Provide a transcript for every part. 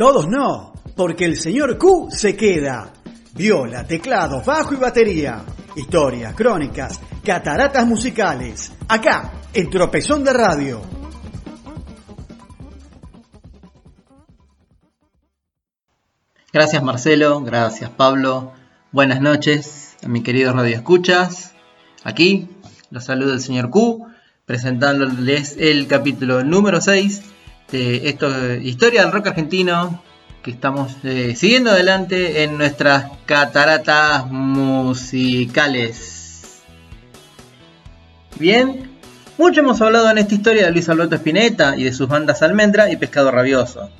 Todos no, porque el señor Q se queda. Viola, teclado, bajo y batería. Historias, crónicas, cataratas musicales. Acá, en Tropezón de Radio. Gracias Marcelo, gracias Pablo. Buenas noches a mis queridos radioescuchas. Aquí los saluda el señor Q, presentándoles el capítulo número 6 de esto, Historia del Rock Argentino, que estamos eh, siguiendo adelante en nuestras cataratas musicales. Bien, mucho hemos hablado en esta historia de Luis Alberto Spinetta y de sus bandas Almendra y Pescado Rabioso.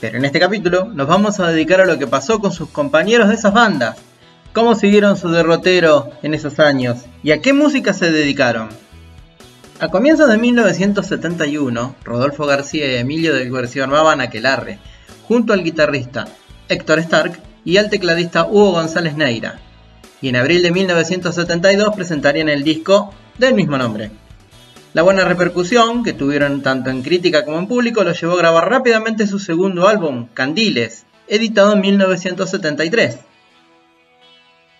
Pero en este capítulo nos vamos a dedicar a lo que pasó con sus compañeros de esas bandas, cómo siguieron su derrotero en esos años y a qué música se dedicaron. A comienzos de 1971, Rodolfo García y Emilio del armaban Aquelarre, junto al guitarrista Héctor Stark y al tecladista Hugo González Neira, y en abril de 1972 presentarían el disco del mismo nombre. La buena repercusión que tuvieron tanto en crítica como en público lo llevó a grabar rápidamente su segundo álbum, Candiles, editado en 1973.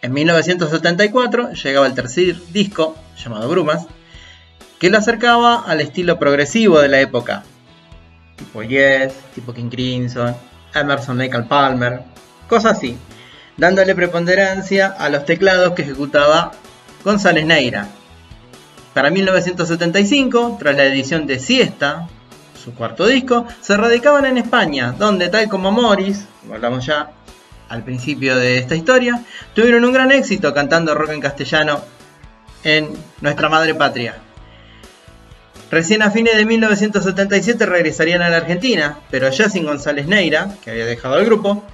En 1974 llegaba el tercer disco, llamado Brumas, que lo acercaba al estilo progresivo de la época, tipo Yes, tipo King Crimson, Emerson Lake Palmer, cosas así, dándole preponderancia a los teclados que ejecutaba González Neira, para 1975, tras la edición de Siesta, su cuarto disco, se radicaban en España, donde tal como Morris, como hablamos ya al principio de esta historia, tuvieron un gran éxito cantando rock en castellano en nuestra madre patria. Recién a fines de 1977 regresarían a la Argentina, pero ya sin González Neira, que había dejado el grupo,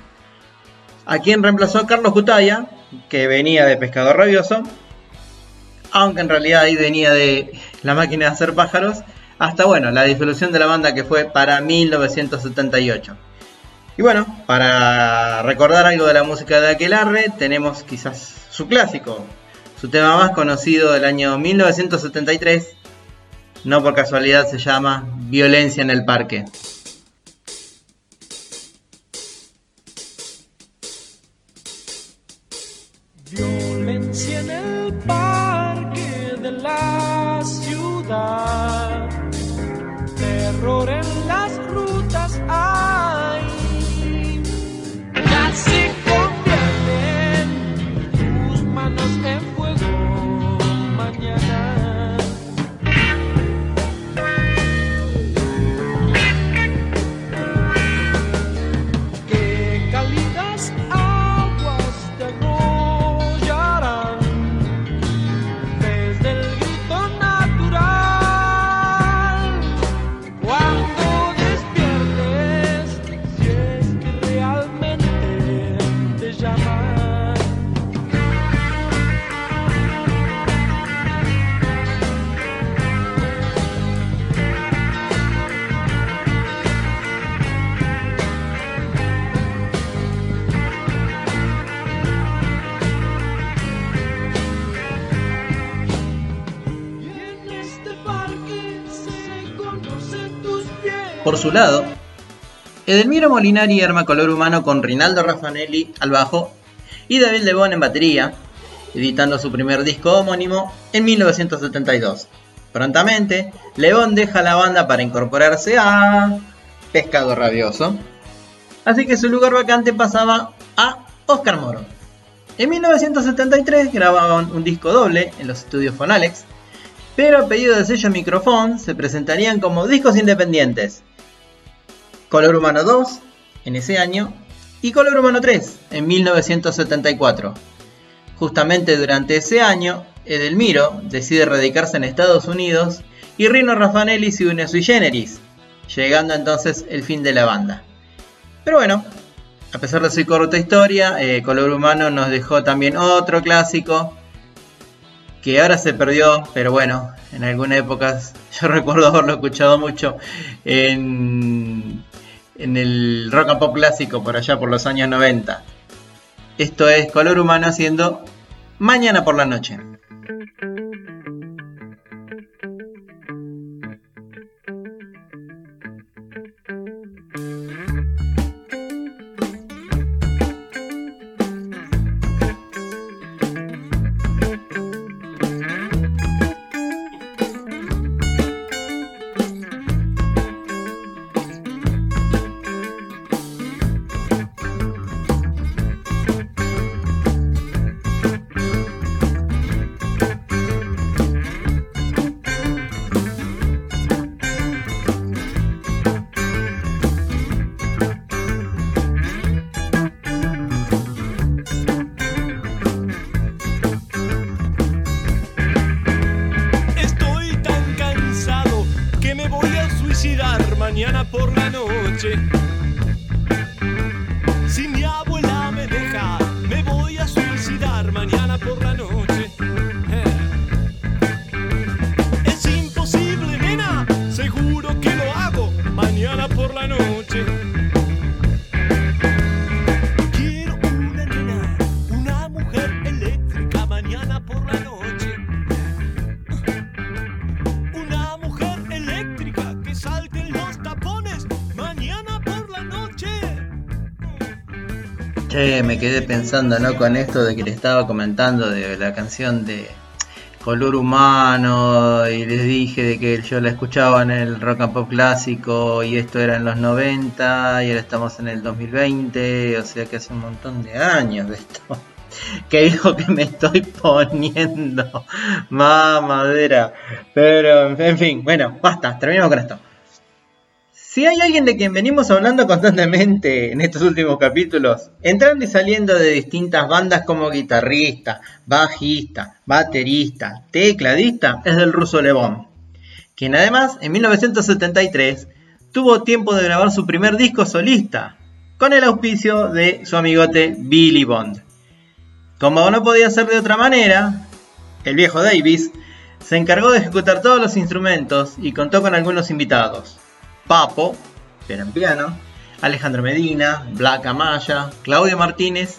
a quien reemplazó a Carlos Cutaya, que venía de Pescador Rabioso, aunque en realidad ahí venía de la máquina de hacer pájaros, hasta bueno, la disolución de la banda que fue para 1978. Y bueno, para recordar algo de la música de Aquelarre, tenemos quizás su clásico, su tema más conocido del año 1973, no por casualidad se llama Violencia en el Parque. Por su lado, Edelmiro Molinari arma color humano con Rinaldo Raffanelli al bajo y David Lebón en batería, editando su primer disco homónimo en 1972. Prontamente, Lebón deja la banda para incorporarse a Pescado Rabioso, así que su lugar vacante pasaba a Oscar Moro. En 1973 grababan un disco doble en los estudios Fonalex, pero a pedido del sello Microphone se presentarían como discos independientes. Color Humano 2 en ese año y Color Humano 3 en 1974. Justamente durante ese año, Edelmiro decide radicarse en Estados Unidos y Rino Raffanelli se une a Sui Generis, llegando entonces el fin de la banda. Pero bueno, a pesar de su corta historia, eh, Color Humano nos dejó también otro clásico que ahora se perdió, pero bueno, en algunas épocas yo recuerdo haberlo escuchado mucho en, en el rock and pop clásico por allá por los años 90. Esto es Color Humano haciendo Mañana por la Noche. Mañana por la noche. Che, me quedé pensando, ¿no? Con esto de que le estaba comentando de la canción de Color Humano y les dije de que yo la escuchaba en el rock and pop clásico y esto era en los 90 y ahora estamos en el 2020, o sea que hace un montón de años de esto. Que dijo que me estoy poniendo mamadera. Pero, en fin, bueno, basta, terminamos con esto. Si hay alguien de quien venimos hablando constantemente en estos últimos capítulos, entrando y saliendo de distintas bandas como guitarrista, bajista, baterista, tecladista, es del ruso Levon, quien además en 1973 tuvo tiempo de grabar su primer disco solista, con el auspicio de su amigote Billy Bond. Como no podía ser de otra manera, el viejo Davis se encargó de ejecutar todos los instrumentos y contó con algunos invitados. Papo, que en piano, Alejandro Medina, Black Amaya, Claudio Martínez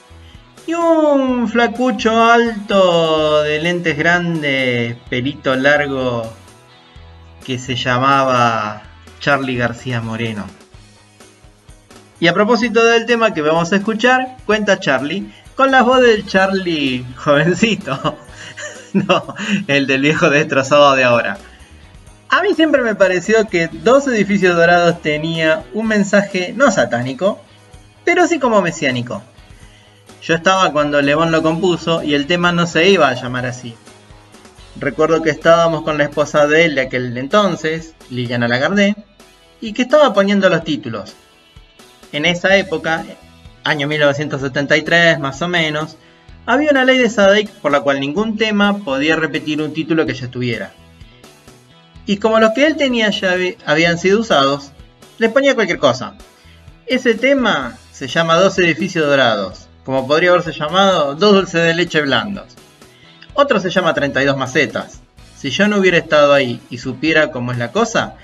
y un flacucho alto de lentes grandes, pelito largo, que se llamaba Charlie García Moreno. Y a propósito del tema que vamos a escuchar, cuenta Charlie con la voz del Charlie jovencito, no, el del viejo destrozado de ahora. A mí siempre me pareció que Dos Edificios Dorados tenía un mensaje no satánico, pero sí como mesiánico. Yo estaba cuando Levón lo compuso y el tema no se iba a llamar así. Recuerdo que estábamos con la esposa de él de aquel entonces, Liliana Lagardé, y que estaba poniendo los títulos. En esa época, año 1973 más o menos, había una ley de Sadek por la cual ningún tema podía repetir un título que ya estuviera. Y como los que él tenía ya habían sido usados, les ponía cualquier cosa. Ese tema se llama Dos edificios dorados, como podría haberse llamado Dos dulces de leche blandos. Otro se llama 32 macetas. Si yo no hubiera estado ahí y supiera cómo es la cosa,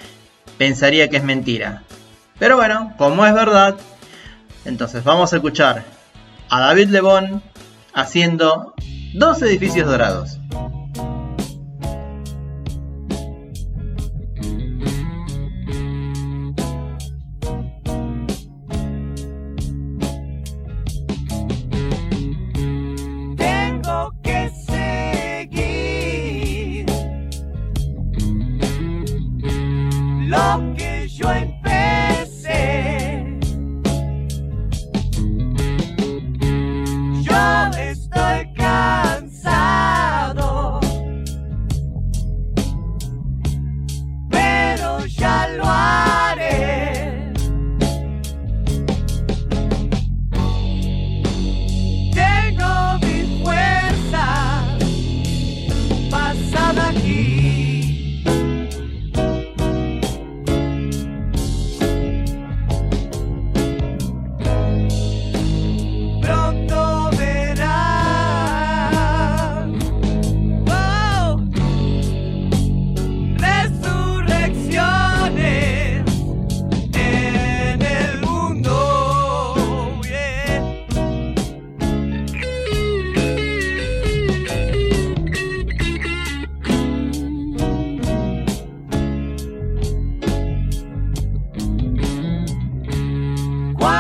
pensaría que es mentira. Pero bueno, como es verdad, entonces vamos a escuchar a David Lebón haciendo Dos edificios dorados.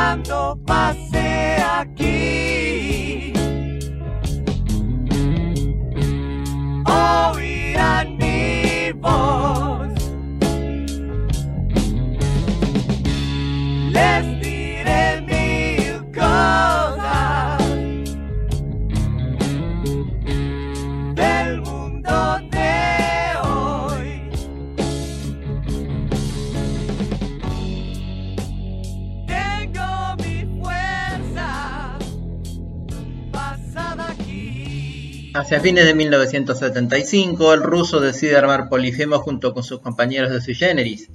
Cuando pase Hacia fines de 1975, el ruso decide armar Polifemo junto con sus compañeros de Sui Generis,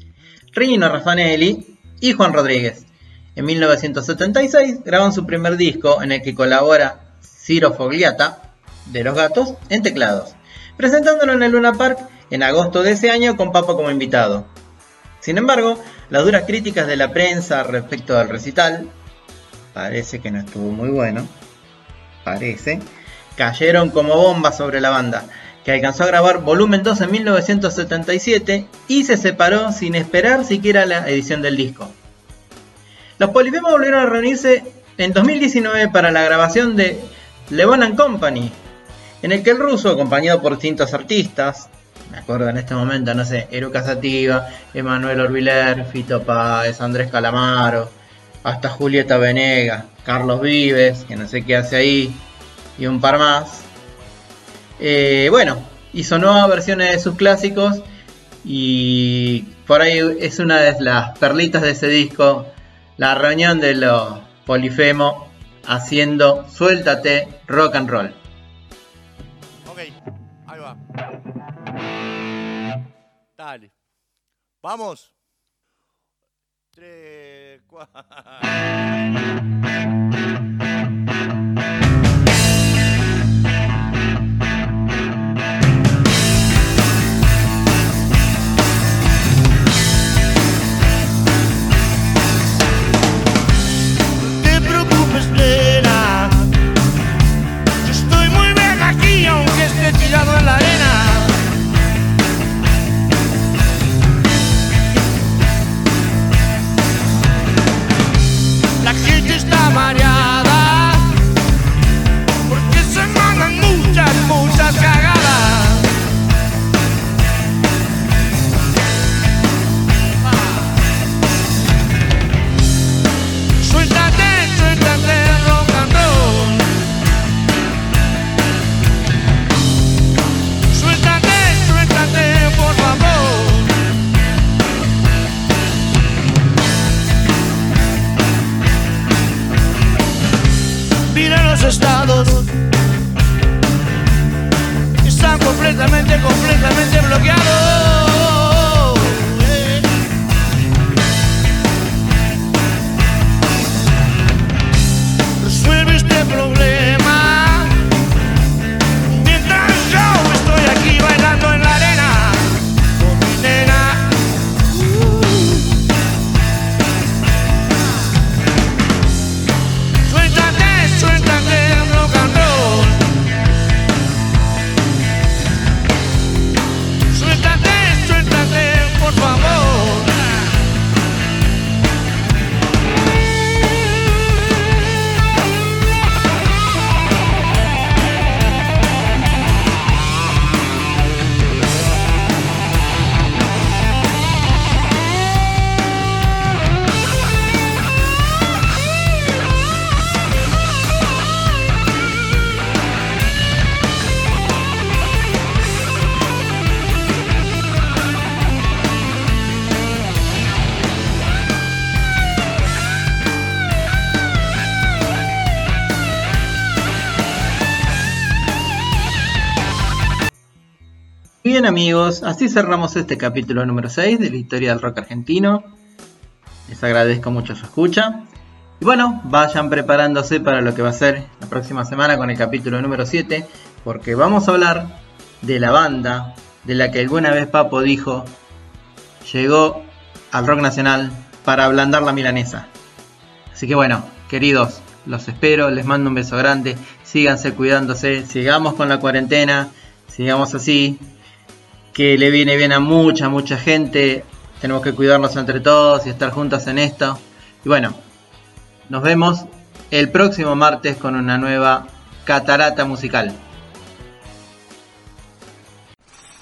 Rino Raffanelli y Juan Rodríguez. En 1976 graban su primer disco en el que colabora Ciro Fogliata de Los Gatos en teclados, presentándolo en el Luna Park en agosto de ese año con Papa como invitado. Sin embargo, las duras críticas de la prensa respecto al recital, parece que no estuvo muy bueno, parece, cayeron como bombas sobre la banda, que alcanzó a grabar volumen 2 en 1977 y se separó sin esperar siquiera la edición del disco. Los Polifemos volvieron a reunirse en 2019 para la grabación de Le Bon Company, en el que el ruso, acompañado por distintos artistas, me acuerdo en este momento, no sé, Eruca Sativa, Emanuel Orbiler, Fito Páez, Andrés Calamaro, hasta Julieta Venega, Carlos Vives, que no sé qué hace ahí, y un par más. Eh, bueno, hizo nuevas versiones de sus clásicos y por ahí es una de las perlitas de ese disco, la reunión de los Polifemo haciendo Suéltate Rock and Roll. Ok, ahí va. Dale. Vamos. Tres, cuatro. Bien amigos, así cerramos este capítulo número 6 de la historia del rock argentino. Les agradezco mucho su escucha. Y bueno, vayan preparándose para lo que va a ser la próxima semana con el capítulo número 7, porque vamos a hablar de la banda de la que alguna vez Papo dijo llegó al rock nacional para ablandar la milanesa. Así que bueno, queridos, los espero, les mando un beso grande, síganse cuidándose, sigamos con la cuarentena, sigamos así, que le viene bien a mucha, mucha gente, tenemos que cuidarnos entre todos y estar juntos en esto. Y bueno, nos vemos el próximo martes con una nueva catarata musical.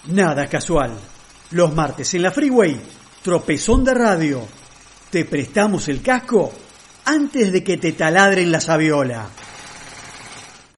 Nada casual. Los martes en la Freeway, tropezón de radio. Te prestamos el casco antes de que te taladren la sabiola.